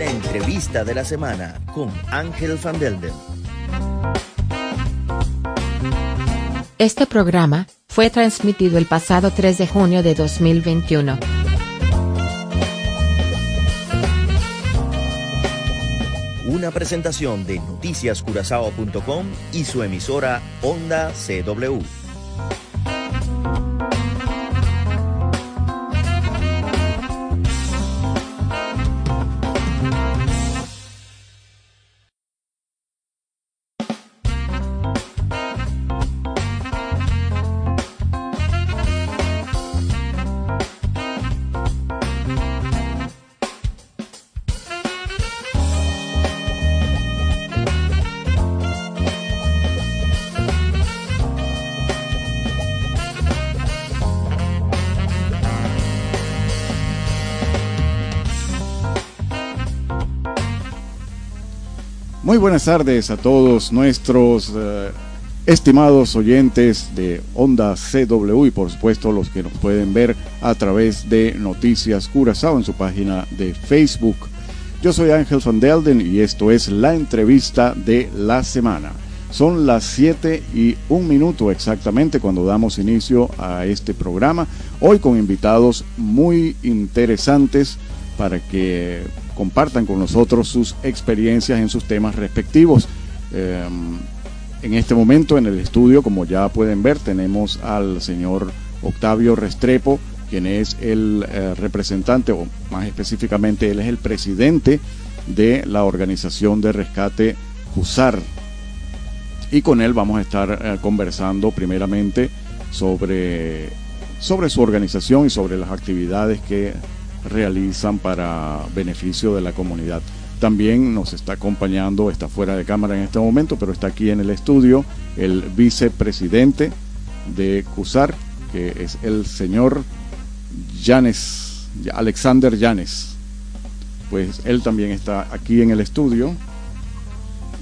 La entrevista de la semana con Ángel Van Delden. Este programa fue transmitido el pasado 3 de junio de 2021. Una presentación de noticiascurazao.com y su emisora Onda CW. Buenas tardes a todos nuestros eh, estimados oyentes de Onda CW y por supuesto los que nos pueden ver a través de Noticias Curazao en su página de Facebook. Yo soy Ángel Van Delden y esto es la entrevista de la semana. Son las 7 y un minuto exactamente cuando damos inicio a este programa. Hoy con invitados muy interesantes para que compartan con nosotros sus experiencias en sus temas respectivos. Eh, en este momento en el estudio, como ya pueden ver, tenemos al señor Octavio Restrepo, quien es el eh, representante, o más específicamente, él es el presidente de la organización de rescate JUSAR. Y con él vamos a estar eh, conversando primeramente sobre, sobre su organización y sobre las actividades que realizan para beneficio de la comunidad. También nos está acompañando, está fuera de cámara en este momento, pero está aquí en el estudio el vicepresidente de CUSAR, que es el señor Yanes, Alexander Yanes. Pues él también está aquí en el estudio.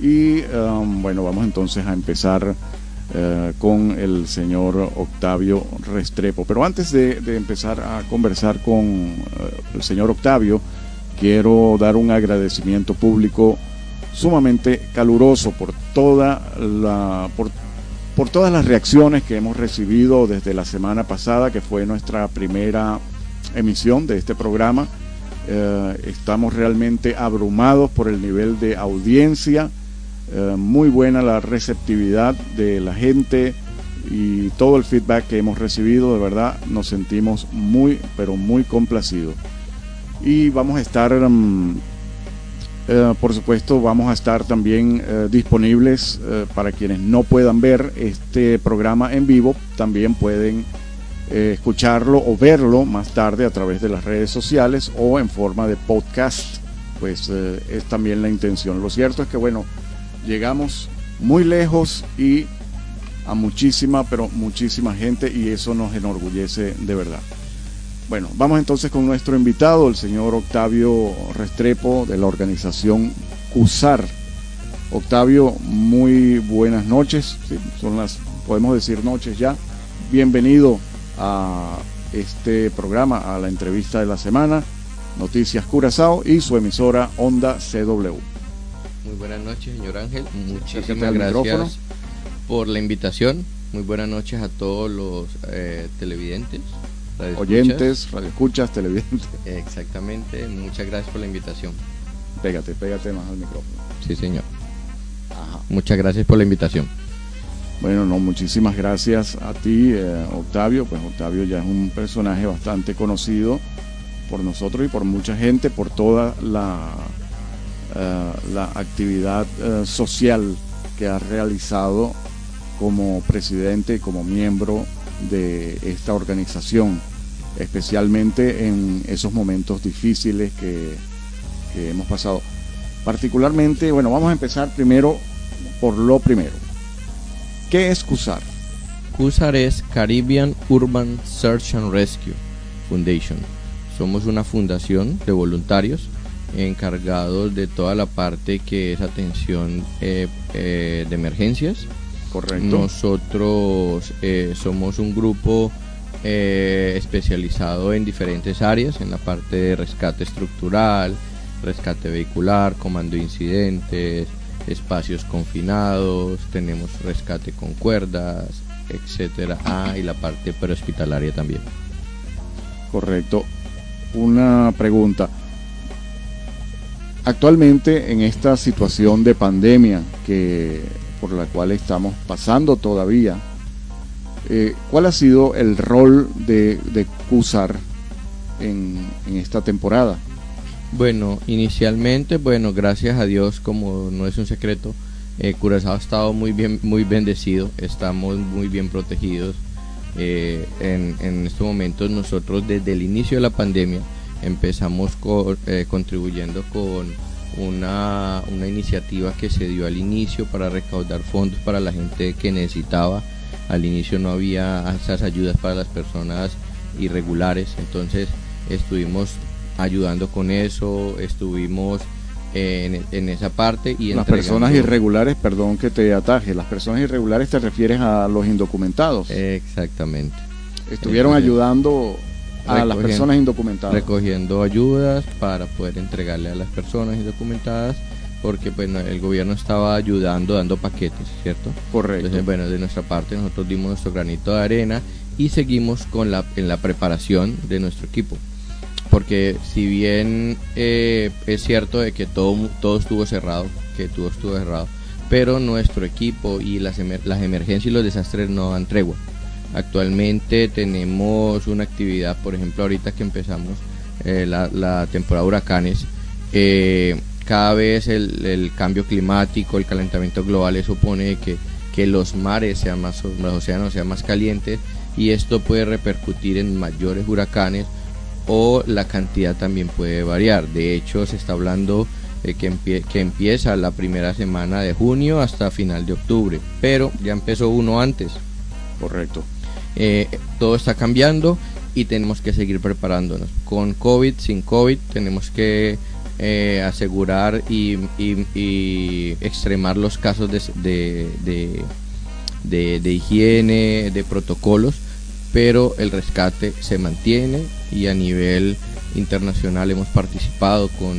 Y um, bueno, vamos entonces a empezar eh, con el señor Octavio Restrepo. Pero antes de, empezar a conversar con eh, el señor Octavio, quiero dar un agradecimiento público sumamente caluroso por toda la por, por todas las reacciones que hemos recibido desde la semana pasada, que fue nuestra primera emisión de este programa. Eh, estamos realmente abrumados por el nivel de audiencia eh, muy buena la receptividad de la gente y todo el feedback que hemos recibido, de verdad nos sentimos muy, pero muy complacidos. Y vamos a estar, um, eh, por supuesto, vamos a estar también eh, disponibles para quienes no puedan ver este programa en vivo, también pueden escucharlo o verlo más tarde a través de las redes sociales o en forma de podcast, pues es también la intención. Lo cierto es que, bueno, llegamos muy lejos y a muchísima, pero muchísima gente y eso nos enorgullece de verdad. Bueno, vamos entonces con nuestro invitado, el señor Octavio Restrepo de la organización CUSAR. Octavio, muy buenas noches, son las, podemos decir noches ya. Bienvenido a este programa, a la entrevista de la semana, Noticias Curazao y su emisora Onda CW. Muy buenas noches, señor Ángel. Muchísimas gracias por la invitación. Muy buenas noches a todos los eh, televidentes. radioescuchas. Oyentes, radioescuchas, televidentes. Exactamente. Muchas gracias por la invitación. Pégate, pégate más al micrófono. Sí, señor. Ajá. Muchas gracias por la invitación. Bueno, no, muchísimas gracias a ti, eh, Octavio. Pues Octavio ya es un personaje bastante conocido por nosotros y por mucha gente, por toda la, eh, la actividad eh, social que ha realizado como presidente y como miembro de esta organización, especialmente en esos momentos difíciles que, que hemos pasado. Particularmente, bueno, vamos a empezar primero por lo primero. ¿Qué es CUSAR? CUSAR es Caribbean Urban Search and Rescue Foundation. Somos una fundación de voluntarios encargados de toda la parte que es atención eh, eh, de emergencias. Correcto. Nosotros eh, somos un grupo especializado en diferentes áreas, en la parte de rescate estructural, rescate vehicular, comando de incidentes, espacios confinados, tenemos rescate con cuerdas, etcétera. Ah, y la parte prehospitalaria también. Correcto. Una pregunta. Actualmente en esta situación de pandemia que por la cual estamos pasando todavía, eh, ¿cuál ha sido el rol de, CUSAR en, en esta temporada? Bueno, inicialmente, bueno, gracias a Dios, como no es un secreto, eh, Curazao ha estado muy bien, muy bendecido, estamos muy bien protegidos. Eh, en, en estos momentos nosotros desde el inicio de la pandemia empezamos eh, contribuyendo con una, una iniciativa que se dio al inicio para recaudar fondos para la gente que necesitaba. Al inicio no había esas ayudas para las personas irregulares, entonces estuvimos ayudando con eso, estuvimos en, en, esa parte y las personas irregulares, perdón que te ataje, las personas irregulares te refieres a los indocumentados. Exactamente. Estuvieron ayudando a las personas indocumentadas. Recogiendo ayudas para poder entregarle a las personas indocumentadas porque bueno, el gobierno estaba ayudando dando paquetes, ¿cierto? Correcto. Entonces, bueno, de nuestra parte nosotros dimos nuestro granito de arena y seguimos con la en la preparación de nuestro equipo porque si bien eh, es cierto de que todo, todo estuvo cerrado, que todo estuvo cerrado, pero nuestro equipo y las, las emergencias y los desastres no dan tregua. Actualmente tenemos una actividad, por ejemplo, ahorita que empezamos eh, la, temporada de huracanes, cada vez el, cambio climático, el calentamiento global supone que, que los mares sean más, los océanos sean más calientes y esto puede repercutir en mayores huracanes o la cantidad también puede variar. De hecho, se está hablando de que, que empieza la primera semana de junio hasta final de octubre, pero ya empezó uno antes. Correcto. Eh, todo está cambiando y tenemos que seguir preparándonos. Con COVID, sin COVID, tenemos que eh, asegurar y, extremar los casos de, de higiene, de protocolos pero el rescate se mantiene y a nivel internacional hemos participado con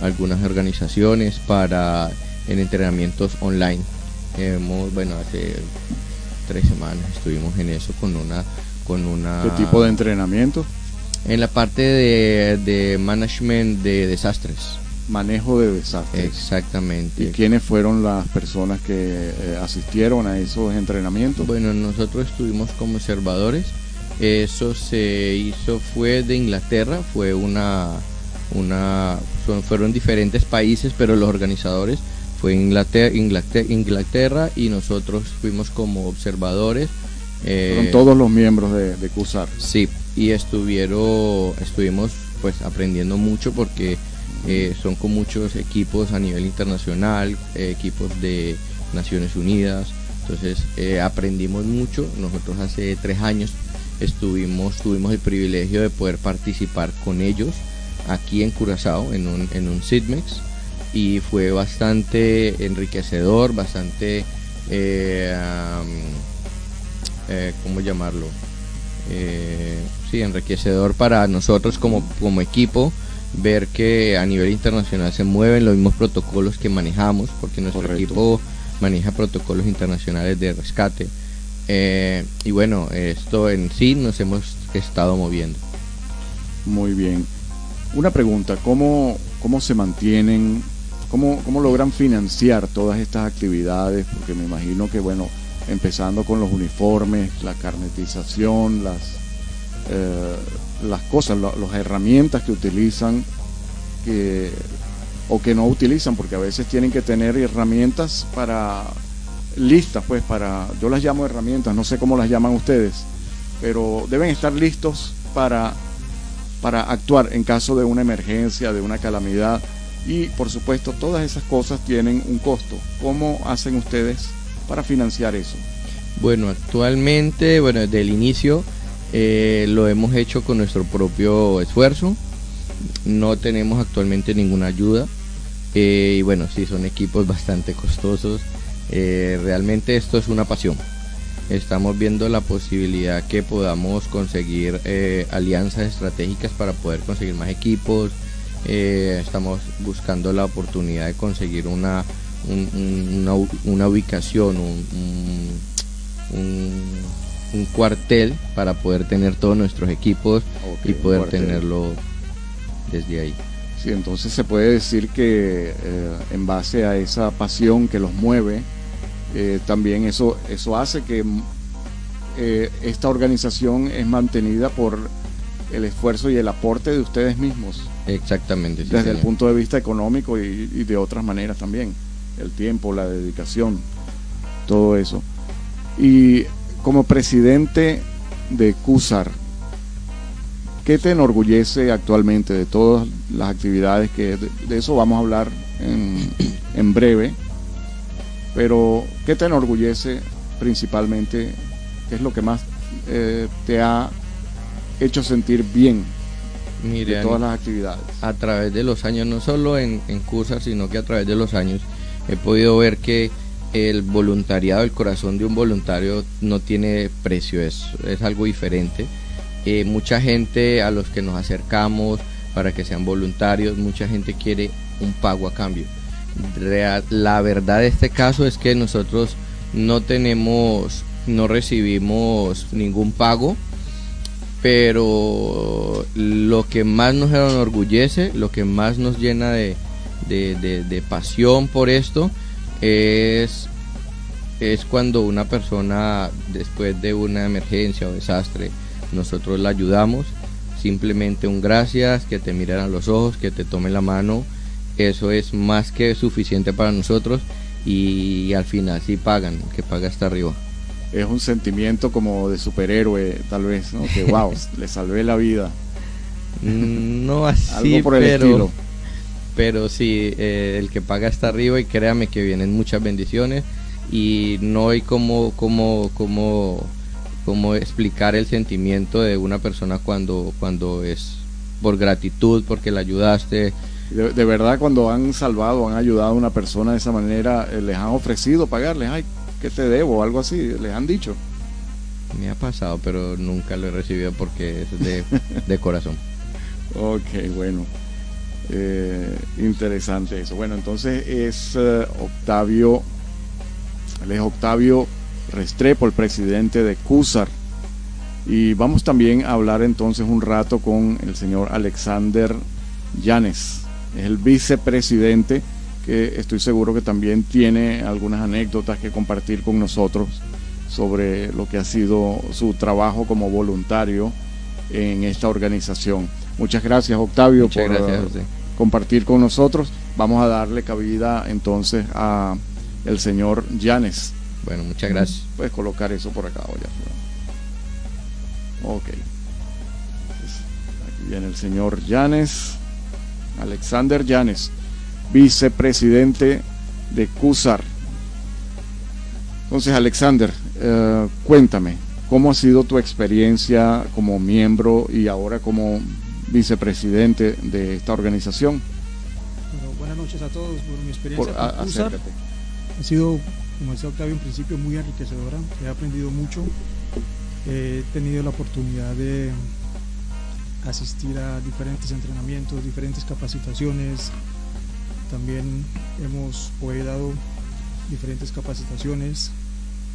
algunas organizaciones para en entrenamientos online. Hemos, bueno, hace tres semanas estuvimos en eso con una con una ¿Qué tipo de entrenamiento? En la parte de, de management de desastres. Manejo de desastres. Exactamente. ¿Y quiénes fueron las personas que eh, asistieron a esos entrenamientos? Bueno, nosotros estuvimos como observadores. Eso se hizo, fue de Inglaterra, fue una, una son, fueron diferentes países, pero los organizadores fue Inglaterra, Inglaterra, Inglaterra y nosotros fuimos como observadores. Eh, fueron todos los miembros de, de CUSAR. Sí, y estuvieron, estuvimos pues aprendiendo mucho porque eh, son con muchos equipos a nivel internacional, eh, equipos de Naciones Unidas, entonces eh, aprendimos mucho. Nosotros hace tres años estuvimos, tuvimos el privilegio de poder participar con ellos aquí en Curazao, en un, en un SIDMEX, y fue bastante enriquecedor, bastante, eh, ¿cómo llamarlo? sí, enriquecedor para nosotros como, como equipo ver que a nivel internacional se mueven los mismos protocolos que manejamos, porque nuestro equipo maneja protocolos internacionales de rescate. Eh, y bueno, esto en sí nos hemos estado moviendo. Muy bien. Una pregunta, ¿cómo, cómo se mantienen, cómo, cómo logran financiar todas estas actividades? Porque me imagino que, bueno, empezando con los uniformes, la carnetización, las... Eh, las cosas, las herramientas que utilizan que, o que no utilizan, porque a veces tienen que tener herramientas para listas, pues para, yo las llamo herramientas, no sé cómo las llaman ustedes, pero deben estar listos para, para actuar en caso de una emergencia, de una calamidad. Y por supuesto, todas esas cosas tienen un costo. ¿Cómo hacen ustedes para financiar eso? Bueno, actualmente, bueno, desde el inicio eh, lo hemos hecho con nuestro propio esfuerzo. No tenemos actualmente ninguna ayuda. Eh, y bueno, sí, son equipos bastante costosos. Eh, realmente esto es una pasión. Estamos viendo la posibilidad que podamos conseguir alianzas estratégicas para poder conseguir más equipos eh, estamos buscando la oportunidad de conseguir una, una, ubicación, un, un, cuartel para poder tener todos nuestros equipos y poder tenerlo desde ahí. Sí, entonces se puede decir que eh, en base a esa pasión que los mueve, eh, también eso, eso hace que eh, esta organización es mantenida por el esfuerzo y el aporte de ustedes mismos. Exactamente. desde el punto de vista económico y, de otras maneras también. El tiempo, la dedicación, todo eso. Y como presidente de CUSAR, ¿qué te enorgullece actualmente de todas las actividades que de, eso vamos a hablar en, breve? Pero ¿qué te enorgullece principalmente? ¿Qué es lo que más eh, te ha hecho sentir bien Mire, todas las actividades. A través de los años, no solo en, en CUSA, sino que a través de los años he podido ver que el voluntariado, el corazón de un voluntario no tiene precio, es, es algo diferente. Eh, mucha gente a los que nos acercamos para que sean voluntarios, mucha gente quiere un pago a cambio. la verdad de este caso es que nosotros no tenemos, no recibimos ningún pago pero lo que más nos enorgullece, lo que más nos llena de, pasión por esto es, es cuando una persona después de una emergencia o desastre nosotros la ayudamos, simplemente un gracias, que te miren a los ojos, que te tome la mano, eso es más que suficiente para nosotros y al final sí pagan, que paga hasta arriba es un sentimiento como de superhéroe, tal vez, ¿no? Que wow, le salvé la vida. Mm, no así, Algo por el pero, estilo. Pero sí, eh, el que paga está arriba y créame que vienen muchas bendiciones y no hay como, como, como, como explicar el sentimiento de una persona cuando, cuando es por gratitud, porque la ayudaste. De, de verdad, cuando han salvado, han ayudado a una persona de esa manera, eh, les han ofrecido pagarles, ay, que te debo o algo así, les han dicho. Me ha pasado, pero nunca lo he recibido porque es de, de corazón. Ok, bueno. Eh, interesante eso. Bueno, entonces es eh, Octavio, él es Octavio Restrepo, el presidente de CUSAR. Y vamos también a hablar entonces un rato con el señor Alexander Llanes, es el vicepresidente que estoy seguro que también tiene algunas anécdotas que compartir con nosotros sobre lo que ha sido su trabajo como voluntario en esta organización. Muchas gracias Octavio por compartir con nosotros. Vamos a darle cabida entonces a el señor Llanes. Bueno, muchas gracias. Puedes colocar eso por acá, ya. Ok. Aquí viene el señor Llanes, Alexander Llanes vicepresidente de CUSAR. Entonces, Alexander, eh, cuéntame, ¿cómo ha sido tu experiencia como miembro y ahora como vicepresidente de esta organización? buenas noches a todos. Por mi experiencia con CUSAR ha sido, como decía Octavio, en principio muy enriquecedora. He aprendido mucho. He tenido la oportunidad de asistir a diferentes entrenamientos, diferentes capacitaciones, también hemos o dado diferentes capacitaciones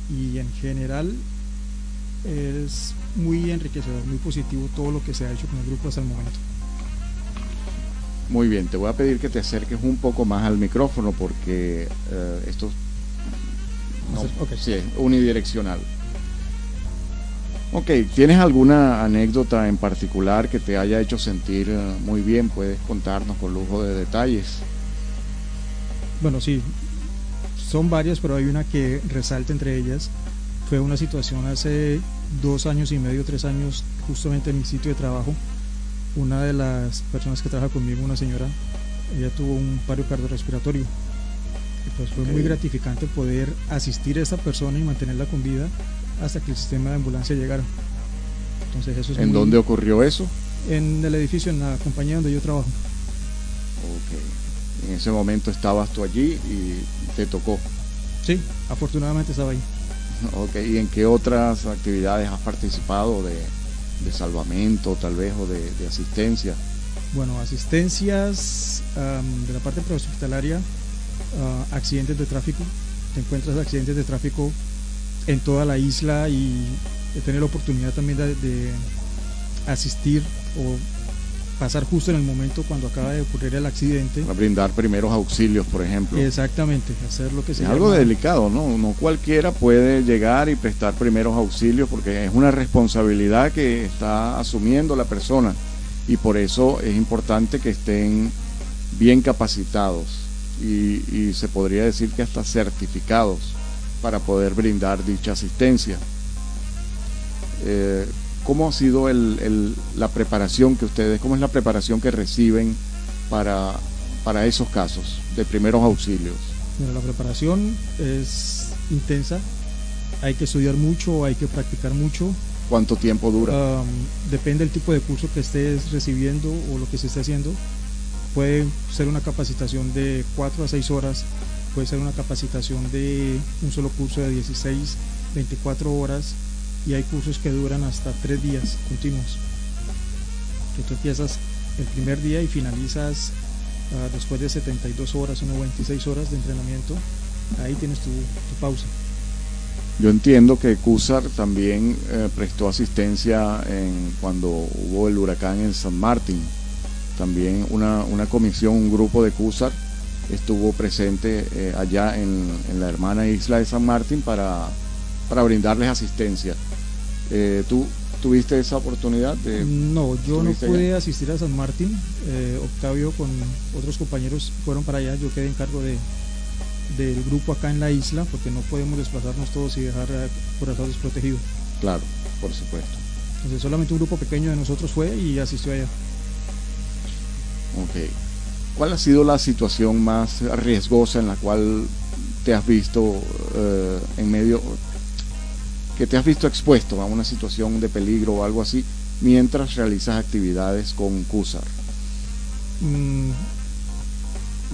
y en general es muy enriquecedor, muy positivo todo lo que se ha hecho con el grupo hasta el momento. Muy bien, te voy a pedir que te acerques un poco más al micrófono porque eh, esto sí, es unidireccional. Ok, ¿tienes alguna anécdota en particular que te haya hecho sentir eh, muy bien? Puedes contarnos con lujo de detalles. Bueno, sí, son varias, pero hay una que resalta entre ellas. Fue una situación hace dos años y medio, tres años, justamente en mi sitio de trabajo. Una de las personas que trabaja conmigo, una señora, ella tuvo un paro cardiorrespiratorio. Y pues fue muy gratificante poder asistir a esta persona y mantenerla con vida hasta que el sistema de ambulancia llegara. Entonces eso es ¿En dónde ocurrió eso? En el edificio, en la compañía donde yo trabajo. Okay en ese momento estabas tú allí y te tocó. Sí, afortunadamente estaba ahí. Ok, ¿y en qué otras actividades has participado de, salvamento tal vez o de, asistencia? Bueno, asistencias de la parte prehospitalaria, uh, accidentes de tráfico. Te encuentras accidentes de tráfico en toda la isla y he tenido la oportunidad también de asistir o pasar justo en el momento cuando acaba de ocurrir el accidente. Para brindar primeros auxilios, por ejemplo. Exactamente, hacer lo que se Es algo delicado, ¿no? No cualquiera puede llegar y prestar primeros auxilios porque es una responsabilidad que está asumiendo la persona y por eso es importante que estén bien capacitados y, y se podría decir que hasta certificados para poder brindar dicha asistencia. Eh, ¿Cómo ha sido la preparación que ustedes, cómo es la preparación que reciben para, para esos casos de primeros auxilios? la preparación es intensa, hay que estudiar mucho, hay que practicar mucho. ¿Cuánto tiempo dura? depende del tipo de curso que estés recibiendo o lo que se esté haciendo. Puede ser una capacitación de 4 a 6 horas, puede ser una capacitación de un solo curso de 16, 24 horas y hay cursos que duran hasta tres días continuos. Que tú empiezas el primer día y finalizas ah, después de 72 horas o 96 horas de entrenamiento, ahí tienes tu, pausa. Yo entiendo que CUSAR también eh, prestó asistencia en, cuando hubo el huracán en San Martín. También una, comisión, un grupo de CUSAR estuvo presente eh, allá en, en, la hermana isla de San Martín para, para brindarles asistencia. Eh, ¿Tú tuviste esa oportunidad? De, no, yo no pude asistir a San Martín. Eh, Octavio con otros compañeros fueron para allá. Yo quedé en cargo de, del grupo acá en la isla porque no podemos desplazarnos todos y dejar por estar desprotegido. Claro, por supuesto. Entonces solamente un grupo pequeño de nosotros fue y asistió allá. Ok. ¿Cuál ha sido la situación más riesgosa en la cual te has visto eh, en medio, que te has visto expuesto a una situación de peligro o algo así mientras realizas actividades con CUSAR? Mm,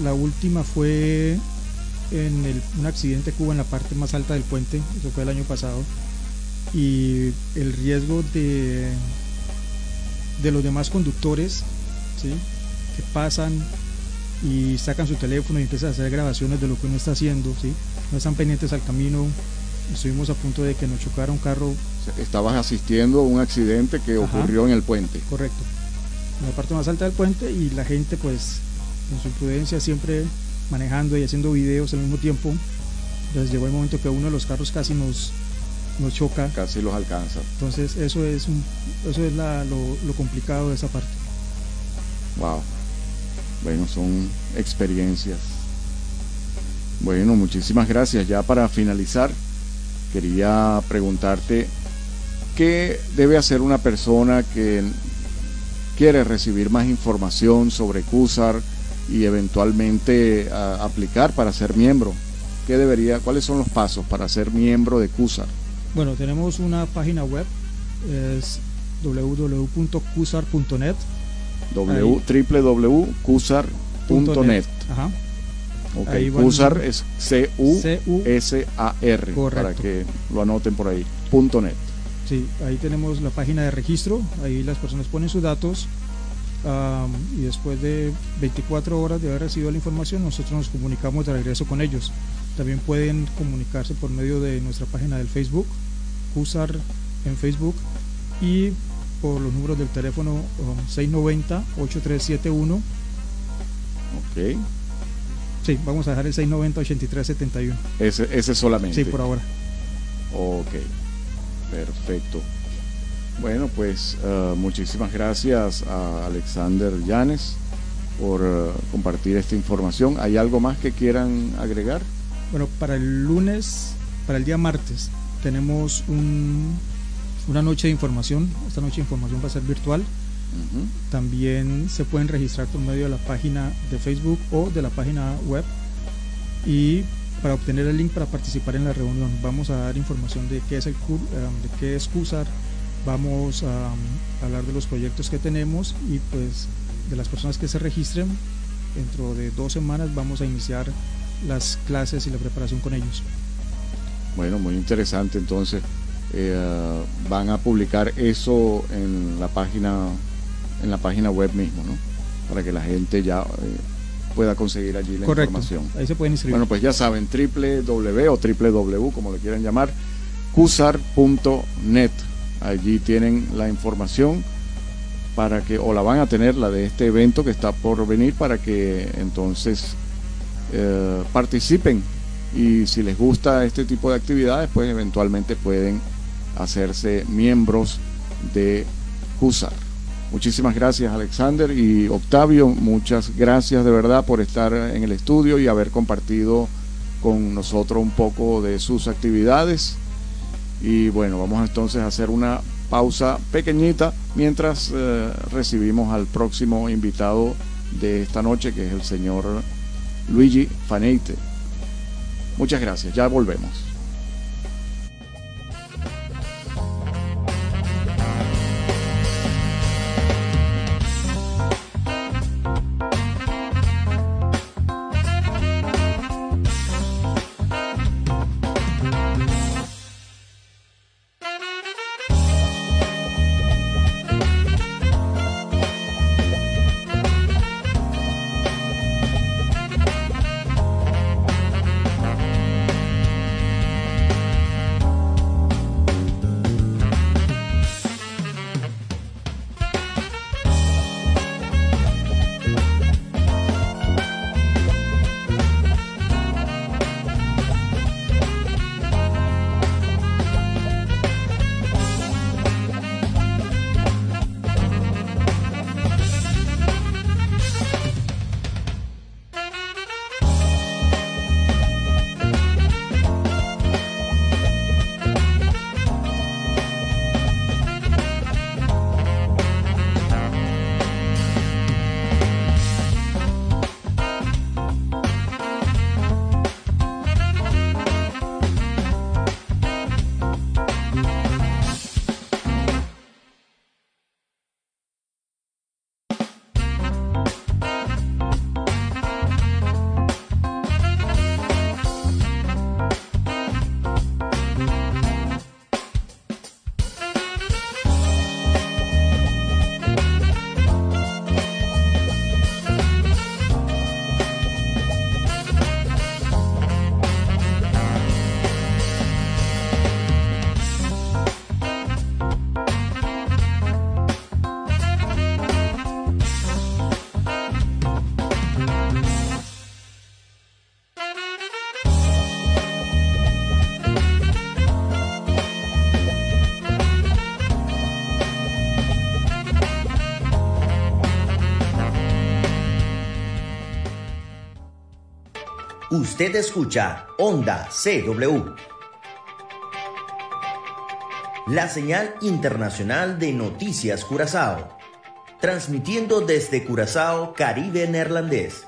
la última fue en un accidente que hubo en la parte más alta del puente, eso fue el año pasado, y el riesgo de, de los demás conductores ¿sí? que pasan y sacan su teléfono y empiezan a hacer grabaciones de lo que uno está haciendo, ¿sí? no están pendientes al camino, estuvimos a punto de que nos chocara un carro. Estabas asistiendo a un accidente que ocurrió en el puente. Correcto. En la parte más alta del puente y la gente pues en su imprudencia siempre manejando y haciendo videos al mismo tiempo. Entonces llegó el momento que uno de los carros casi nos, nos choca. Casi los alcanza. Entonces eso es, un, eso es la, lo, lo complicado de esa parte. Wow. Bueno, son experiencias. Bueno, muchísimas gracias. Ya para finalizar, quería preguntarte qué debe hacer una persona que quiere recibir más información sobre CUSAR y eventualmente aplicar para ser miembro. ¿Qué debería, cuáles son los pasos para ser miembro de CUSAR? Bueno, tenemos una página web, es www.cusar.net. www.cusar.net. Okay. CUSAR es C-U-S-A-R, para que lo anoten por ahí, punto .net. Sí, ahí tenemos la página de registro, ahí las personas ponen sus datos y después de 24 horas de haber recibido la información, nosotros nos comunicamos de regreso con ellos. También pueden comunicarse por medio de nuestra página del Facebook, CUSAR en Facebook, y por los números del teléfono 690-8371. Ok. Sí, vamos a dejar el 690-8371. Ese, ese solamente. Sí, por ahora. Ok, perfecto. Bueno, pues uh, muchísimas gracias a Alexander Llanes por uh, compartir esta información. ¿Hay algo más que quieran agregar? Bueno, para el lunes, para el día martes, tenemos un, una noche de información. Esta noche de información va a ser virtual también se pueden registrar por medio de la página de Facebook o de la página web y para obtener el link para participar en la reunión vamos a dar información de qué es el um, de qué es CUSAR, vamos a, um, hablar de los proyectos que tenemos y pues de las personas que se registren dentro de dos semanas vamos a iniciar las clases y la preparación con ellos. Bueno, muy interesante entonces. Eh, van a publicar eso en la página en la página web mismo, ¿no? para que la gente ya pueda conseguir allí la información. Ahí se pueden inscribir. Bueno, pues ya saben, www o www, como le quieran llamar, cusar.net. Allí tienen la información para que, o la van a tener, la de este evento que está por venir, para que entonces eh, participen. Y si les gusta este tipo de actividades, pues eventualmente pueden hacerse miembros de CUSAR. Muchísimas gracias Alexander y Octavio, muchas gracias de verdad por estar en el estudio y haber compartido con nosotros un poco de sus actividades. Y bueno, vamos entonces a hacer una pausa pequeñita mientras eh, recibimos al próximo invitado de esta noche, que es el señor Luigi Faneite. Muchas gracias, ya volvemos. Usted escucha Onda CW. La señal internacional de noticias Curazao. Transmitiendo desde Curazao, Caribe Neerlandés.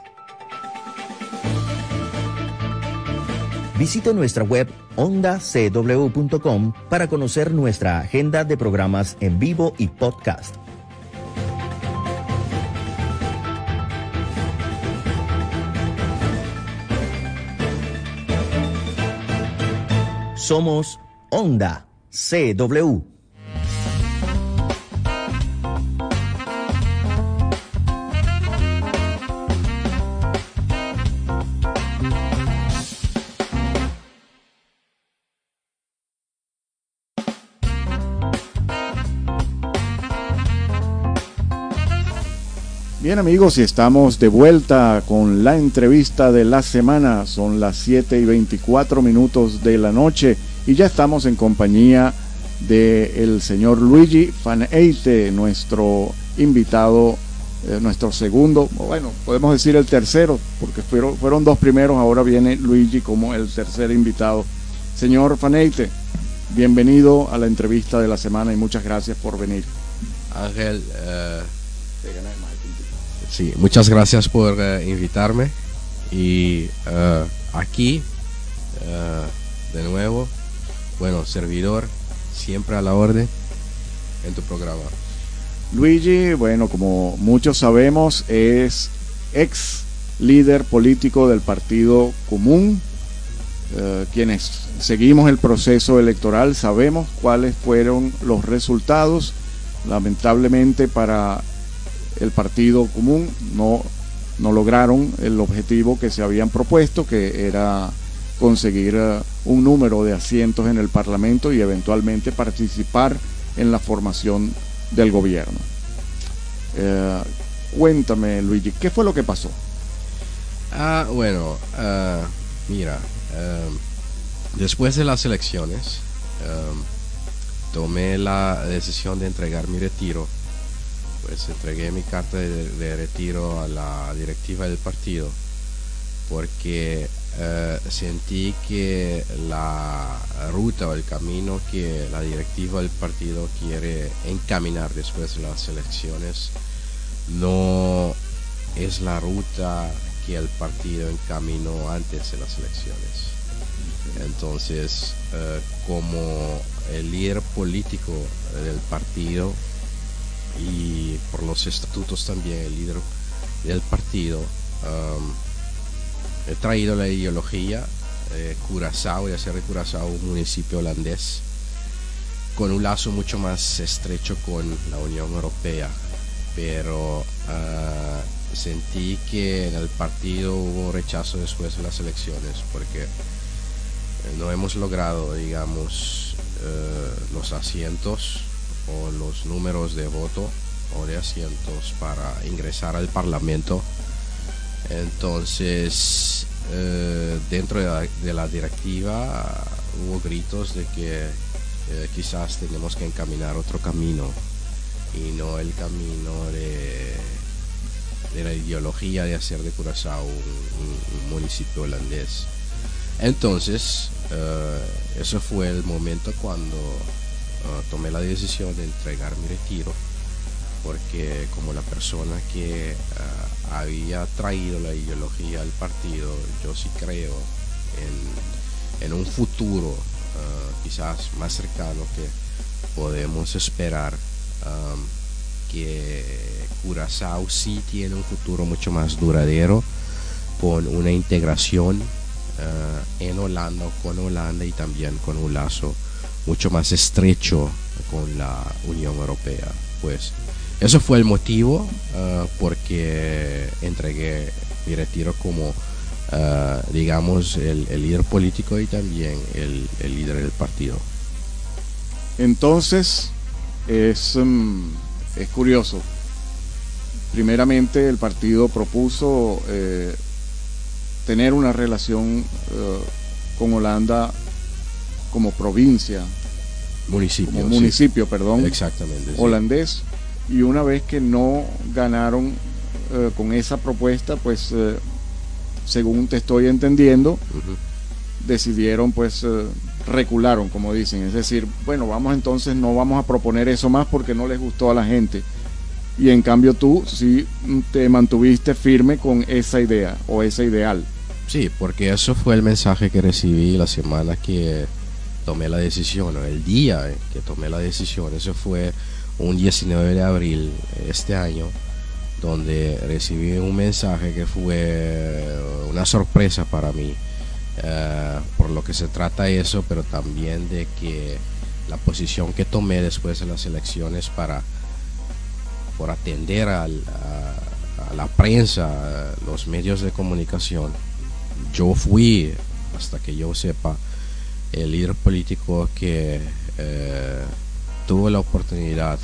Visite nuestra web ondacw.com para conocer nuestra agenda de programas en vivo y podcast. Somos Onda CW. Bien amigos, y estamos de vuelta con la entrevista de la semana. Son las 7 y 24 minutos de la noche y ya estamos en compañía del señor Luigi Faneite, nuestro invitado, eh, nuestro segundo, bueno, podemos decir el tercero, porque fueron, fueron dos primeros, ahora viene Luigi como el tercer invitado. Señor Faneite, bienvenido a la entrevista de la semana y muchas gracias por venir. Ángel, eh, Sí, muchas gracias por eh, invitarme y uh, aquí uh, de nuevo, bueno, servidor, siempre a la orden en tu programa. Luigi, bueno, como muchos sabemos, es ex líder político del Partido Común. Quienes seguimos el proceso electoral sabemos cuáles fueron los resultados. Lamentablemente para el Partido Común no, no lograron el objetivo que se habían propuesto, que era conseguir eh, un número de asientos en el Parlamento y eventualmente participar en la formación del gobierno. Eh, cuéntame, Luigi, ¿qué fue lo que pasó? Ah, bueno, ah, mira, después de las elecciones, tomé la decisión de entregar mi retiro. Pues entregué mi carta de, retiro a la directiva del partido porque eh, sentí que la ruta o el camino que la directiva del partido quiere encaminar después de las elecciones no es la ruta que el partido encaminó antes de las elecciones. Entonces, eh, como el líder político del partido y por los estatutos también el líder del partido, he traído la ideología de Curazao y hacer de Curazao un municipio holandés con un lazo mucho más estrecho con la Unión Europea, pero uh, sentí que en el partido hubo rechazo después de las elecciones porque no hemos logrado, digamos, eh, los asientos o los números de voto o de asientos para ingresar al Parlamento. Entonces, eh, dentro de la, directiva hubo gritos de que eh, quizás tenemos que encaminar otro camino y no el camino de, la ideología de hacer de Curazao un municipio holandés. Entonces, eh, eso fue el momento cuando eh, tomé la decisión de entregar mi retiro, porque como la persona que eh, había traído la ideología al partido, yo sí creo en, un futuro quizás más cercano que podemos esperar. que Curazao sí tiene un futuro mucho más duradero con una integración en Holanda o con Holanda y también con un lazo mucho más estrecho con la Unión Europea. Pues eso fue el motivo uh, porque entregué mi retiro como, uh, digamos, el, líder político y también el, líder del partido. Entonces, es, um, es curioso. Primeramente, el partido propuso eh, tener una relación eh, con Holanda como provincia, municipio, como municipio, perdón, exactamente, holandés. Y una vez que no ganaron eh, con esa propuesta, pues eh, según te estoy entendiendo, decidieron pues recularon, como dicen, es decir, bueno, vamos entonces no vamos a proponer eso más porque no les gustó a la gente. Y en cambio tú sí te mantuviste firme con esa idea o ese ideal. Sí, porque eso fue el mensaje que recibí la semana que tomé la decisión, el día que tomé la decisión. Eso fue un 19 de abril este año, donde recibí un mensaje que fue una sorpresa para mí, eh, por lo que se trata eso, pero también de que la posición que tomé después de las elecciones para por atender a la prensa, los medios de comunicación, yo fui, hasta que yo sepa, el líder político que eh, tuvo la oportunidad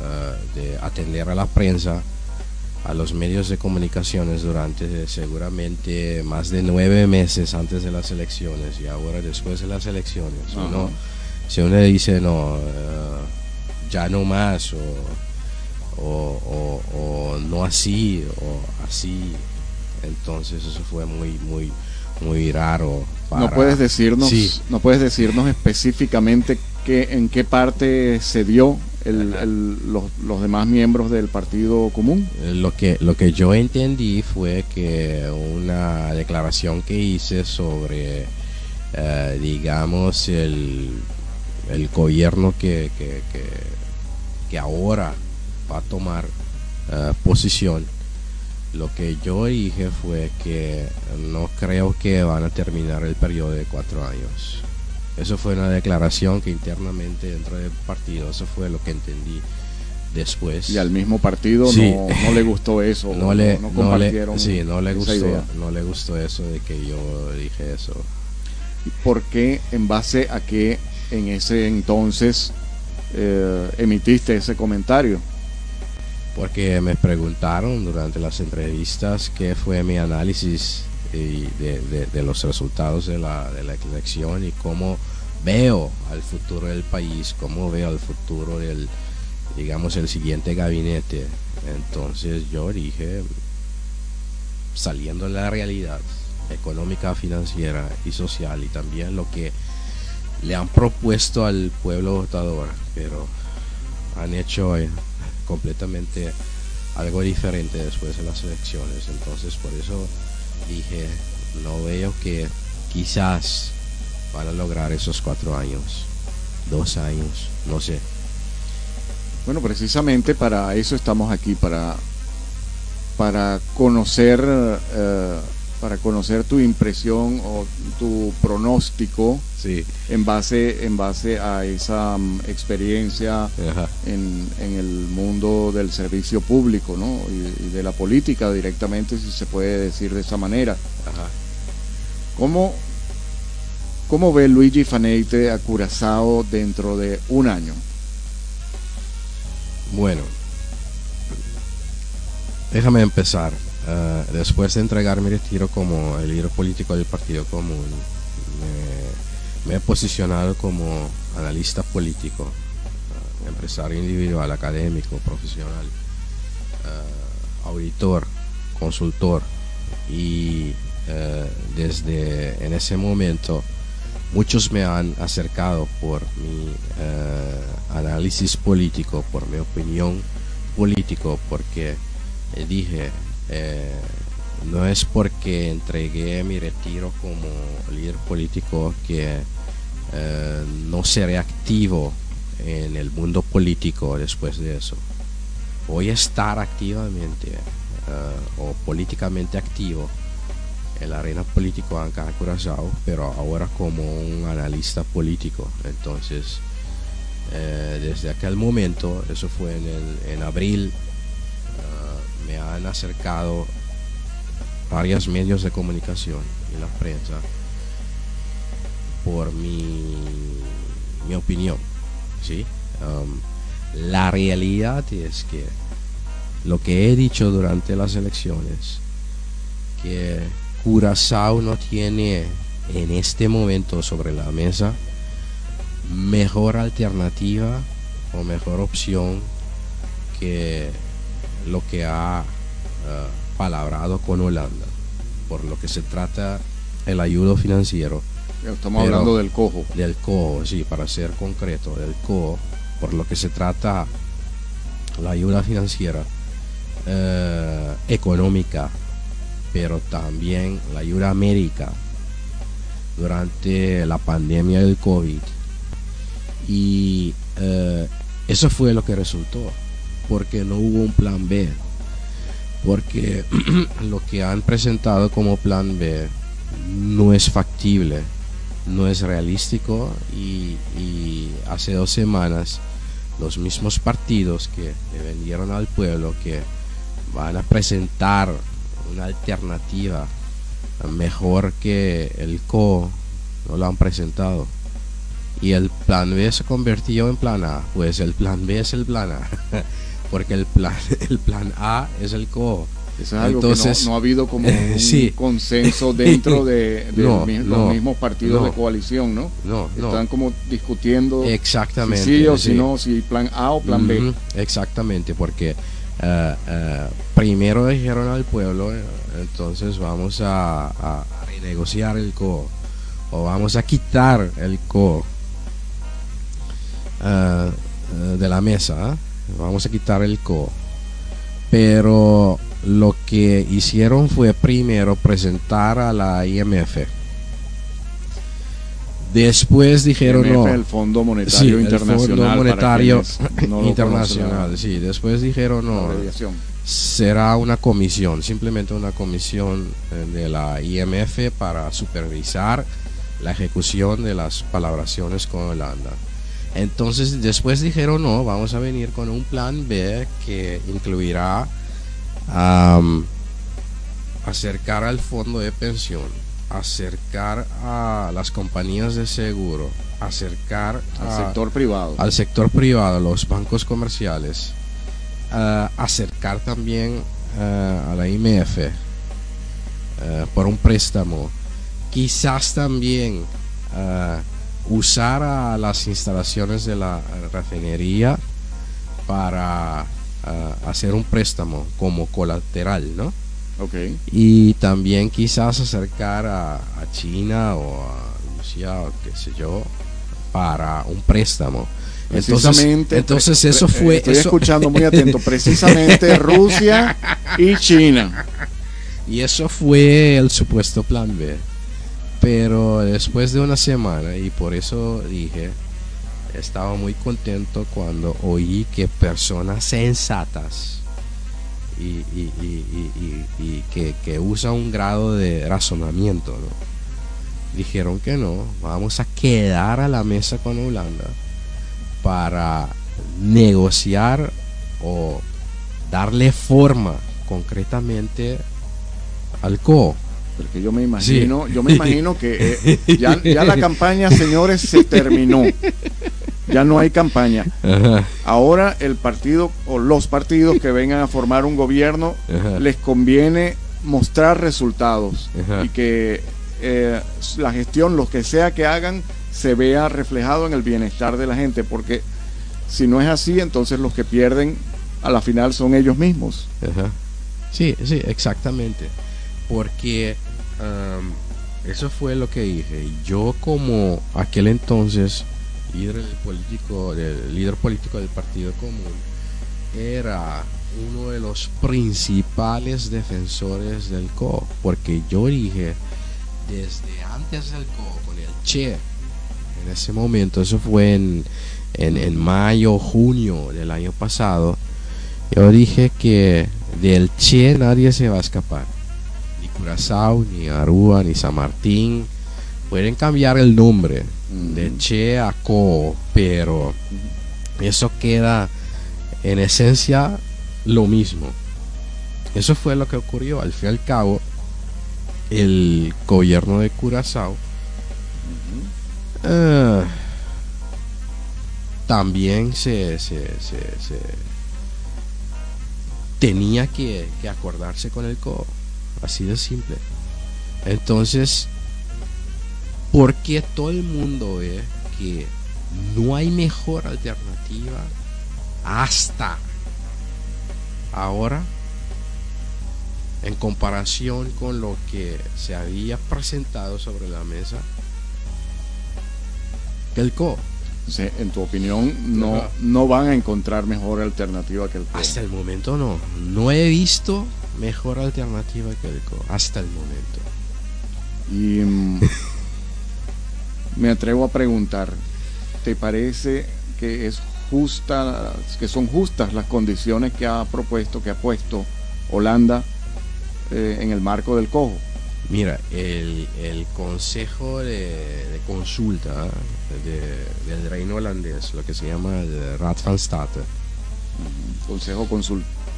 eh, de atender a la prensa, a los medios de comunicaciones durante seguramente más de nueve meses antes de las elecciones y ahora después de las elecciones. si uno dice no, eh, ya no más o no así o así entonces eso fue muy, muy, muy raro. No puedes decirnos, no puedes decirnos específicamente qué, en qué parte se dio los, demás miembros del Partido Común. Eh, lo que, lo que yo entendí fue que una declaración que hice sobre, eh, digamos, el, el gobierno que, que, que, ahora va a tomar uh, posición lo que yo dije fue que no creo que van a terminar el periodo de cuatro años. Eso fue una declaración que internamente dentro del partido, eso fue lo que entendí después. Y al mismo partido no, le gustó eso. No le, no, le, sí, no le gustó, no le gustó eso de que yo dije eso. ¿Por qué, en base a que en ese entonces eh, emitiste ese comentario? Porque me preguntaron durante las entrevistas qué fue mi análisis de, los resultados de la, de la elección y cómo veo al futuro del país, cómo veo al futuro del, digamos, el siguiente gabinete. Entonces yo dije, saliendo de la realidad económica, financiera y social y también lo que le han propuesto al pueblo votador, pero han hecho eh, completamente algo diferente después de las elecciones. Entonces por eso dije, no veo que quizás van a lograr esos cuatro años, dos años, no sé. Bueno, precisamente para eso estamos aquí, para, para conocer eh, para conocer tu impresión o tu pronóstico sí. en base en base a esa mm, experiencia en, en, el mundo del servicio público ¿no? y, de la política directamente si se puede decir de esa manera Ajá. ¿Cómo, ¿Cómo ve Luigi Faneite a Curazao dentro de un año? Bueno, déjame empezar. Eh, después de entregar mi retiro como el líder político del Partido Común, me, he posicionado como analista político, eh, empresario individual, académico, profesional, uh, auditor, consultor. Y desde en ese momento muchos me han acercado por mi análisis político, por mi opinión político, porque dije eh, no es porque entregué mi retiro como líder político que eh, no seré activo en el mundo político después de eso. Voy a estar activamente eh, o políticamente activo en la arena política acá en Curazao, pero ahora como un analista político. Entonces, desde aquel momento, eso fue en, en abril me han acercado varios medios de comunicación y la prensa por mi, mi opinión. ¿sí? Um, la realidad es que lo que he dicho durante las elecciones, que Curazao no tiene en este momento sobre la mesa mejor alternativa o mejor opción que lo que ha eh, palabrado con Holanda, por lo que se trata el ayudo financiero. Estamos hablando del cojo. Del cojo, sí, para ser concreto, del cojo, por lo que se trata la ayuda financiera, eh, económica, pero también la ayuda médica durante la pandemia del COVID. Y eh, eso fue lo que resultó porque no hubo un plan B. Porque lo que han presentado como plan B no es factible, no es realístico y, hace dos semanas los mismos partidos que le vendieron al pueblo que van a presentar una alternativa mejor que el CO no lo han presentado y el plan B se convirtió en plan A pues el plan B es el plan A porque el plan, el plan A es el CO. Eso es algo Entonces, que no, ha habido como un consenso dentro de, los mismos partidos de coalición, ¿no? No, Están como discutiendo exactamente, si sí o si no, si plan A o plan B. Exactamente, porque uh, uh, primero dijeron al pueblo, eh, entonces vamos a, a, renegociar el CO o vamos a quitar el CO de la mesa vamos a quitar el co. Pero lo que hicieron fue primero presentar a la IMF. Después dijeron no. El Fondo Monetario Internacional. El Fondo Monetario Internacional, sí. Después dijeron no. Será una comisión, simplemente una comisión eh, de la IMF para supervisar la ejecución de las palabraciones con Holanda. Entonces después dijeron, no, vamos a venir con un plan B que incluirá acercar al fondo de pensión, acercar a las compañías de seguro, acercar al sector privado, al sector privado, los bancos comerciales, acercar también a la IMF por un préstamo, quizás también usar a las instalaciones de la refinería para hacer un préstamo como colateral, ¿no? Okay. Y también quizás acercar a, China o a Rusia o qué sé yo para un préstamo. Entonces, entonces eso fue. Estoy escuchando muy atento. Precisamente Rusia y China. Y eso fue el supuesto plan B. Pero después de una semana, y por eso dije, estaba muy contento cuando oí que personas sensatas y, que, usan un grado de razonamiento, dijeron que no, vamos a quedar a la mesa con Holanda para negociar o darle forma concretamente al CO porque yo me imagino, yo me imagino que eh, ya, la campaña, señores, se terminó. Ya no hay campaña. Ahora el partido o los partidos que vengan a formar un gobierno les conviene mostrar resultados y que eh, la gestión, lo que sea que hagan, se vea reflejado en el bienestar de la gente, porque si no es así, entonces los que pierden a la final son ellos mismos. Sí, sí, exactamente. Porque eso fue lo que dije. Yo como aquel entonces líder político, del líder político del Partido Común, era uno de los principales defensores del CO, porque yo dije desde antes del CO con el Che, en ese momento, eso fue en, en, en mayo, junio del año pasado, yo dije que del Che nadie se va a escapar Curazao, ni Aruba, ni San Martín. Pueden cambiar el nombre de Che a Co, pero eso queda en esencia lo mismo. Eso fue lo que ocurrió. Al fin y al cabo, el gobierno de Curazao eh, también se, tenía que, que acordarse con el CO Así de simple. Entonces, ¿por qué todo el mundo ve que no hay mejor alternativa hasta ahora en comparación con lo que se había presentado sobre la mesa que el CO? en tu opinión, no, no van a encontrar mejor alternativa que el CO. Hasta el momento no. No he visto mejor alternativa que el CO hasta el momento. Y mm, me atrevo a preguntar, ¿te parece que es justa, que son justas las condiciones que ha propuesto, que ha puesto Holanda eh, en el marco del cojo? Mira, el, consejo de, consulta del reino holandés, lo que se llama el Raad van State. Consejo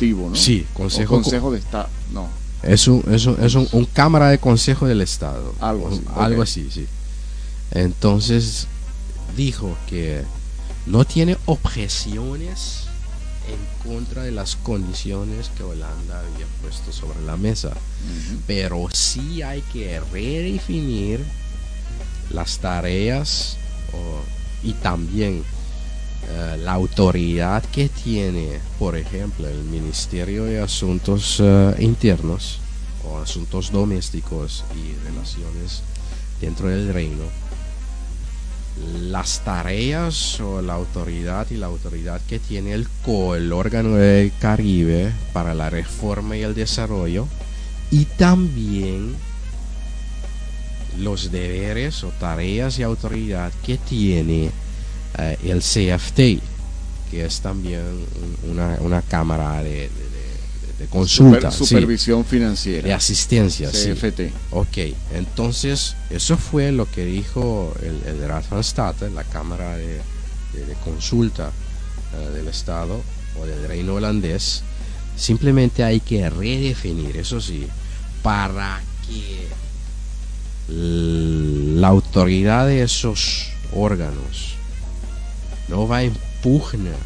¿no? Sí, consejo, consejo de Estado, no. Es un, es, un, es un, cámara de consejo del Estado. Algo así. Algo así, sí. Entonces dijo que no tiene objeciones en contra de las condiciones que Holanda había puesto sobre la mesa. Pero sí hay que redefinir las tareas y también eh, la autoridad que tiene, por ejemplo, el Ministerio de Asuntos eh, Internos o Asuntos Domésticos y Relaciones dentro del reino las tareas o la autoridad y la autoridad que tiene el CO, el órgano del Caribe para la reforma y el desarrollo, y también los deberes o tareas y autoridad que tiene eh, el CFT, que es también una, cámara de de consulta. supervisión financiera. De asistencia. CFT. Ok, entonces eso fue lo que dijo el, el State, la Cámara de, de, consulta eh, del Estado o del reino holandés, simplemente hay que redefinir, eso sí, para que la autoridad de esos órganos no va a impugnar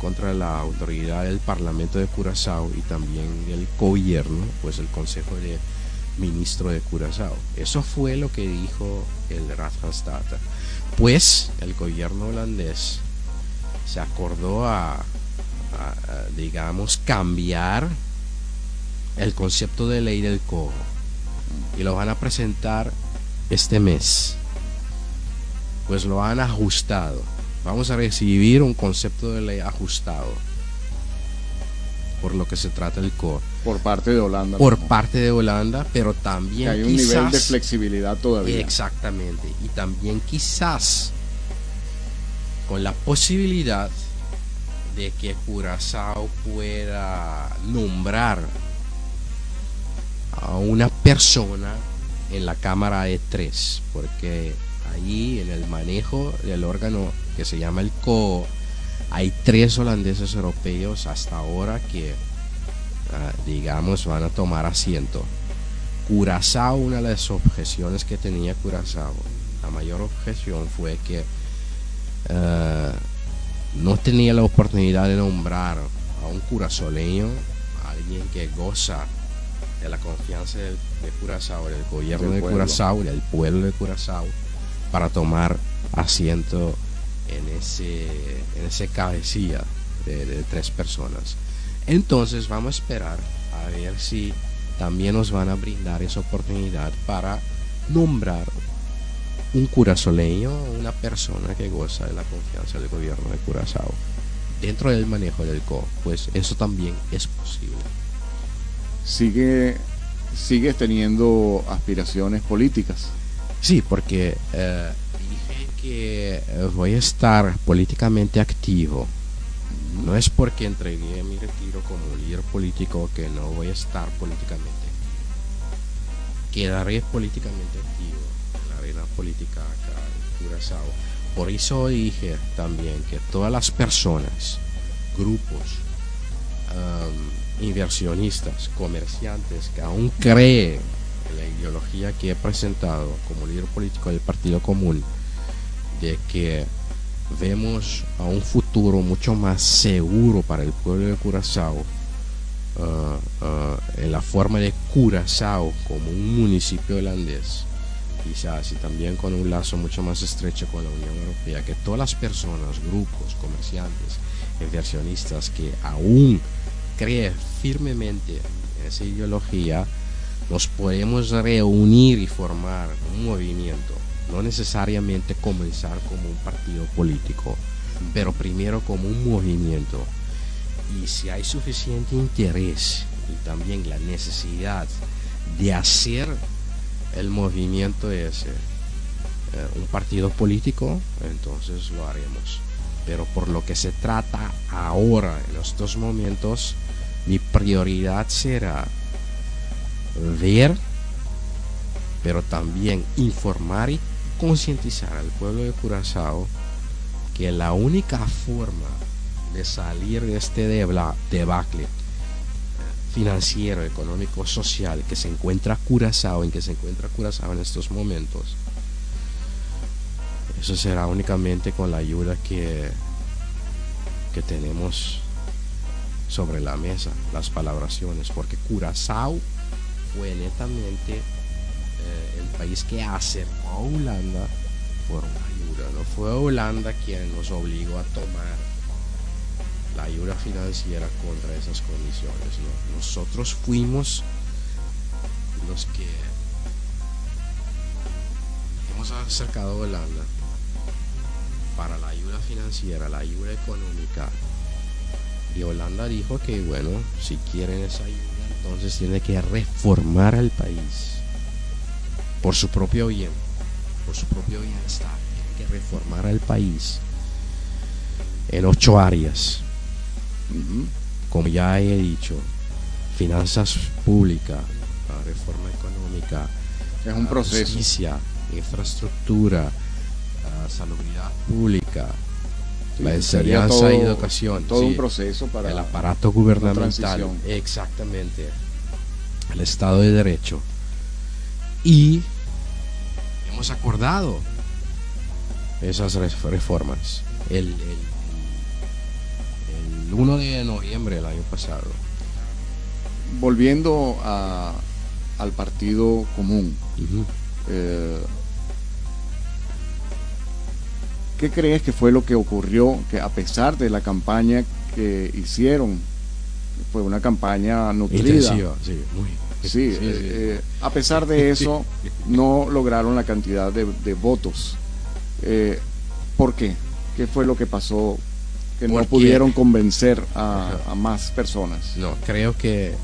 contra la autoridad del Parlamento de Curazao y también del gobierno, pues el Consejo de Ministro de Curazao. Eso fue lo que dijo el Rathstad. Pues el gobierno holandés se acordó a, digamos, cambiar el concepto de ley del cojo y lo van a presentar este mes. Pues lo han ajustado vamos a recibir un concepto de ley ajustado por lo que se trata el core. Por parte de Holanda. Por parte de Holanda, pero también hay un nivel de flexibilidad todavía. Exactamente. Y también quizás con la posibilidad de que Curazao pueda nombrar a una persona en la Cámara de tres, porque ahí en el manejo del órgano que se llama el CO. Hay tres holandeses europeos hasta ahora que, ah, digamos, van a tomar asiento. Curazao, una de las objeciones que tenía Curazao, la mayor objeción fue que ah, no tenía la oportunidad de nombrar a un curazoleño, alguien que goza de la confianza de Curazao, del gobierno de Curazao, del pueblo de Curazao, para tomar asiento en ese, en ese cabecilla de, tres personas. Entonces vamos a esperar a ver si también nos van a brindar esa oportunidad para nombrar un curazoleño, una persona que goza de la confianza del gobierno de Curazao dentro del manejo del CO, pues eso también es posible. Sigue, sigues teniendo aspiraciones políticas. Sí, porque eh, eh, voy a estar políticamente activo, no es porque entregué mi retiro como líder político que no voy a estar políticamente. Quedaré políticamente activo en la arena política acá en Curazao. Por eso dije también que todas las personas, grupos, inversionistas, comerciantes que aún creen en la ideología que he presentado como líder político del Partido Común, de que vemos a un futuro mucho más seguro para el pueblo de Curazao uh, uh, en la forma de Curazao como un municipio holandés quizás y también con un lazo mucho más estrecho con la Unión Europea que todas las personas, grupos, comerciantes, inversionistas que aún creen firmemente en esa ideología nos podemos reunir y formar un movimiento no necesariamente comenzar como un partido político, pero primero como un movimiento. Y si hay suficiente interés y también la necesidad de hacer el movimiento ese eh, un partido político, entonces lo haremos. Pero por lo que se trata ahora, en estos momentos, mi prioridad será ver, pero también informar y concientizar al pueblo de Curazao que la única forma de salir de este debacle financiero, económico, social que se encuentra Curazao, en que se encuentra Curazao en estos momentos, eso será únicamente con la ayuda que, que tenemos sobre la mesa, las palabraciones, porque Curazao fue netamente eh, el país que acercó a Holanda por una ayuda. No fue Holanda quien nos obligó a tomar la ayuda financiera contra esas condiciones. Nosotros fuimos los que hemos acercado a Holanda para la ayuda financiera, la ayuda económica. Y Holanda dijo que, bueno, si quieren esa ayuda, entonces tiene que reformar el país por su propio bien, por su propio bienestar, tiene que reformar al país en ocho áreas. Como ya he dicho, finanzas públicas, reforma económica, es un proceso. justicia, infraestructura, salubridad pública, la enseñanza y educación. Todo un proceso para el aparato gubernamental. Exactamente. El Estado de Derecho. Y hemos acordado esas reformas el, el, 1 de noviembre del año pasado. Volviendo a, al partido común, ¿Qué crees que fue lo que ocurrió? Que a pesar de la campaña que hicieron, fue una campaña nutrida. Sí, muy. Sí, eh, eh, a pesar de eso, no lograron la cantidad de, votos. Eh, ¿Por qué? ¿Qué fue lo que pasó? Que no pudieron convencer a, a, más personas. No, creo que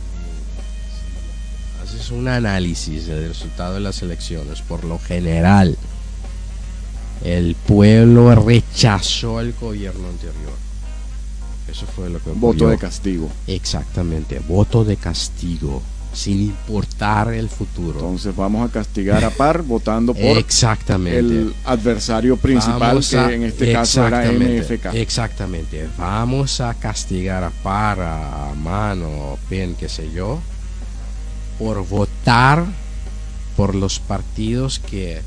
haces un análisis del resultado de las elecciones. Por lo general, el pueblo rechazó al gobierno anterior. Eso fue lo que Voto de castigo. Exactamente, voto de castigo, sin importar el futuro. Entonces vamos a castigar a par votando por exactamente. el adversario principal, que en este caso era MFK. Exactamente, vamos a castigar a par, a mano, bien, qué sé yo, por votar por los partidos que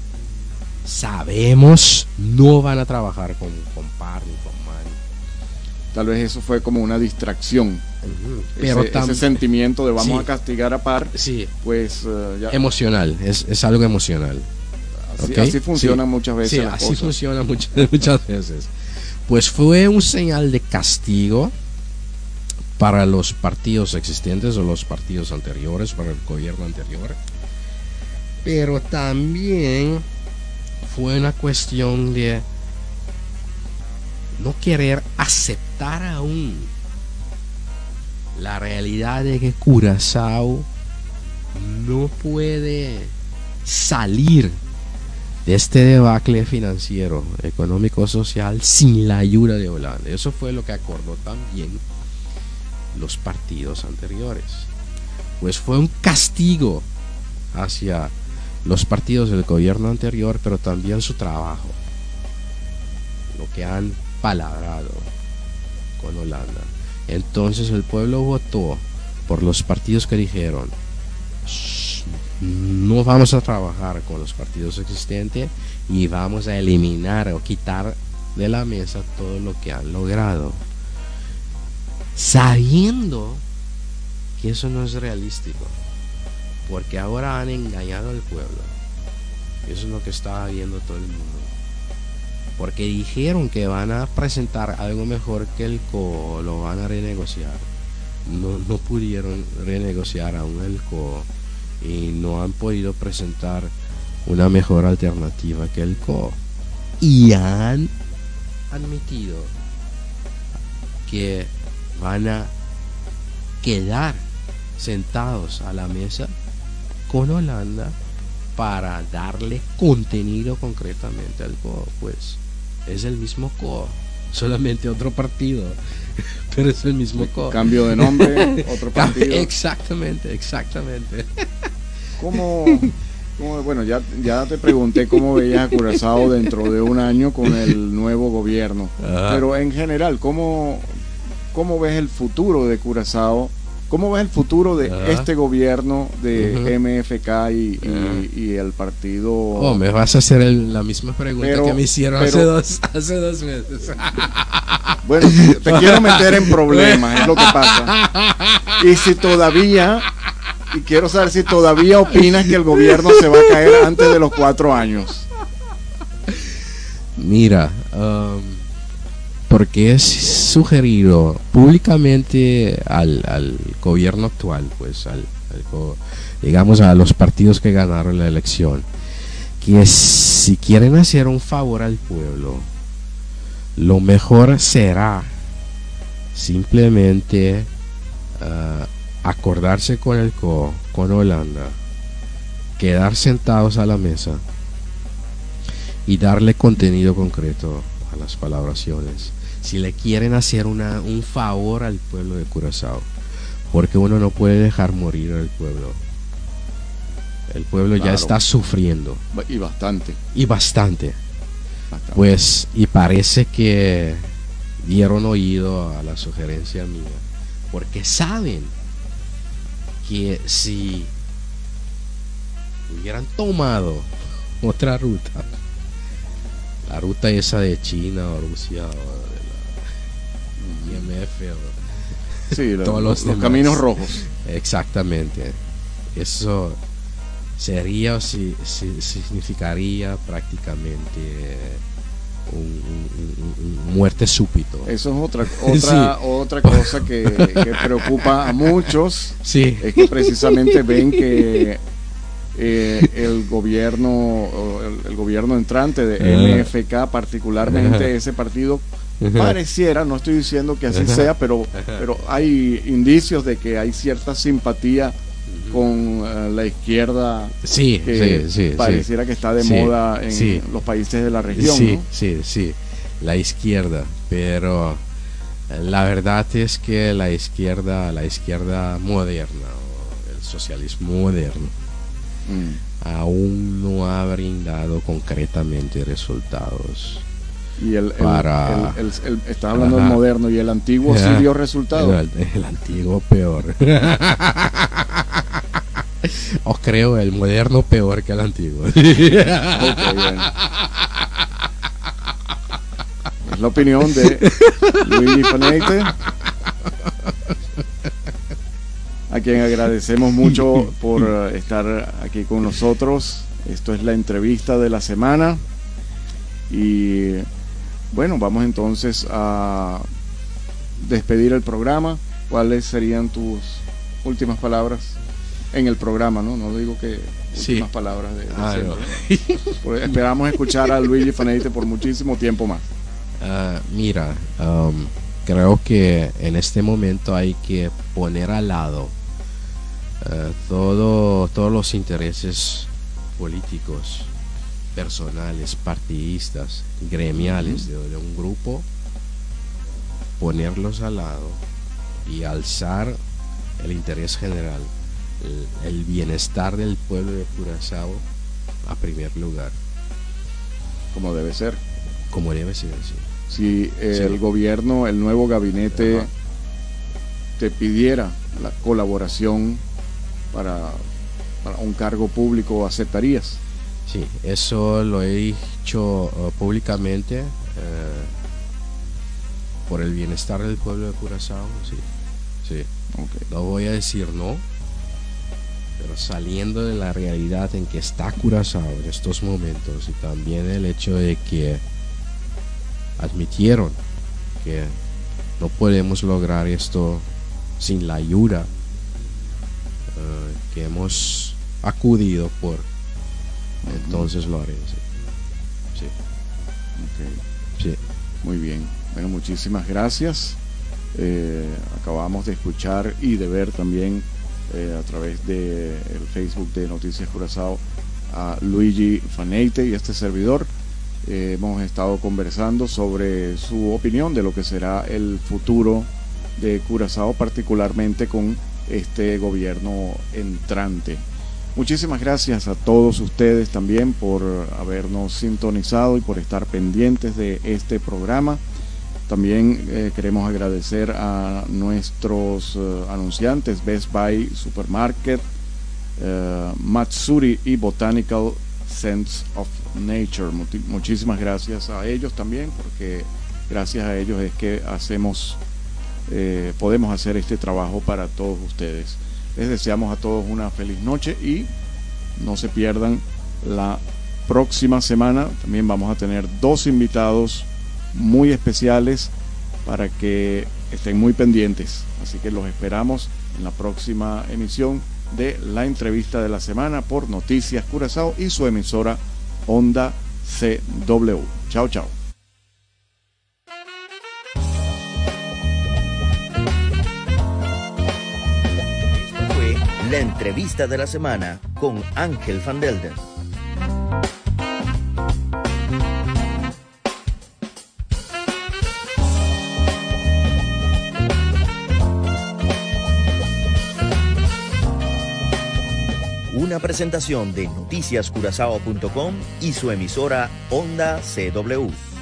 sabemos no van a trabajar con, con par ni con man. Tal vez eso fue como una distracción. Pero ese, sentimiento de vamos a castigar a par, sí. pues eh, emocional, es, algo emocional. Así, funciona muchas veces. Sí, así funciona muchas, muchas veces. Pues fue un señal de castigo para los partidos existentes o los partidos anteriores, para el gobierno anterior. Pero también fue una cuestión de no querer aceptar aún la realidad de que Curazao no puede salir de este debacle financiero, económico, social sin la ayuda de Holanda. Eso fue lo que acordó también los partidos anteriores. Pues fue un castigo hacia los partidos del gobierno anterior, pero también su trabajo, lo que han palabrado con Holanda. Entonces el pueblo votó por los partidos que dijeron, no vamos a trabajar con los partidos existentes y vamos a eliminar o quitar de la mesa todo lo que han logrado. Sabiendo que eso no es realístico porque ahora han engañado al pueblo. Eso es lo que estaba viendo todo el mundo. Porque dijeron que van a presentar algo mejor que el CO, lo van a renegociar. No, no pudieron renegociar aún el CO y no han podido presentar una mejor alternativa que el CO. Y han admitido que van a quedar sentados a la mesa con Holanda para darle contenido concretamente al CO. Pues es el mismo CO, solamente otro partido, pero es el mismo CO. Cambio de nombre, otro partido. Exactamente, exactamente. ¿Cómo, bueno, ya, ya te pregunté cómo veías a Curazao dentro de un año con el nuevo gobierno, pero en general, ¿cómo, ¿cómo ves el futuro de Curazao? ¿Cómo ves el futuro de este gobierno de MFK y, el partido? Oh, me vas a hacer la misma pregunta que me hicieron hace, dos, hace dos meses. Bueno, te quiero meter en problemas, es lo que pasa. Y si todavía, y quiero saber si todavía opinas que el gobierno se va a caer antes de los cuatro años. Mira, um, porque es sugerido públicamente al, gobierno actual, pues al, digamos a los partidos que ganaron la elección, que si quieren hacer un favor al pueblo, lo mejor será simplemente ah, acordarse con el CO, con Holanda, quedar sentados a la mesa y darle contenido concreto a las palabraciones si le quieren hacer una, un favor al pueblo de Curazao, porque uno no puede dejar morir al pueblo. El pueblo ya está sufriendo. Y bastante. Y bastante. Pues, y parece que dieron oído a la sugerencia mía, porque saben que si hubieran tomado otra ruta, la ruta esa de China o Rusia o o sí, todos los, caminos rojos. Exactamente. Eso sería o si, significaría prácticamente un, muerte súbito. Eso es otra otra otra cosa que, preocupa a muchos. Sí. Es que precisamente ven que eh, el gobierno el, gobierno entrante de MFK, particularmente ese partido pareciera, no estoy diciendo que así sea, pero pero hay indicios de que hay cierta simpatía con eh, la izquierda sí, sí, pareciera que está de moda en los países de la región. Sí, sí, sí, la izquierda, pero la verdad es que la izquierda, la izquierda moderna, el socialismo moderno, mm. aún no ha brindado concretamente resultados. Y el, para... el, está hablando del moderno y el antiguo sí dio resultados. el antiguo peor. Os creo el moderno peor que el antiguo. Es la opinión de Luigi Paneite, a quien agradecemos mucho por estar aquí con nosotros. Esto es la entrevista de la semana. Y bueno, vamos entonces a despedir el programa. ¿Cuáles serían tus últimas palabras? en el programa, ¿no? No digo que últimas palabras de, ah, esperamos escuchar a Luigi Faneite por muchísimo tiempo más. Ah, mira, um, creo que en este momento hay que poner al lado uh, todo, todos los intereses políticos, personales, partidistas, gremiales de, de un grupo, ponerlos al lado y alzar el interés general el, bienestar del pueblo de Curazao a primer lugar. Como debe ser. Como debe ser, Si el gobierno, el nuevo gabinete, te pidiera la colaboración para, un cargo público, ¿aceptarías? Sí, eso lo he dicho uh, públicamente uh, por el bienestar del pueblo de Curazao, sí. sí. No voy a decir no, pero saliendo de la realidad en que está Curazao en estos momentos y también el hecho de que admitieron que no podemos lograr esto sin la ayuda eh, que hemos acudido por entonces lo haré sí, sí. muy bien bueno muchísimas gracias eh, acabamos de escuchar y de ver también eh, a través del el Facebook de Noticias Curazao a Luigi Faneite y este servidor. Eh, hemos estado conversando sobre su opinión de lo que será el futuro de Curazao, particularmente con este gobierno entrante. Muchísimas gracias a todos ustedes también por habernos sintonizado y por estar pendientes de este programa. También eh, queremos agradecer a nuestros eh, anunciantes Best Buy Supermarket, eh, Matsuri y Botanical Sense of Nature. muchísimas gracias a ellos también, porque gracias a ellos es que hacemos, podemos hacer este trabajo para todos ustedes. Les deseamos a todos una feliz noche y no se pierdan la próxima semana. También vamos a tener dos invitados muy especiales para que estén muy pendientes. Así que los esperamos en la próxima emisión de la entrevista de la semana por Noticias Curazao y su emisora Onda CW. Chao, chao. Entrevista de la semana con Ángel Van Delden. Una presentación de noticiascurazao.com y su emisora Onda CW.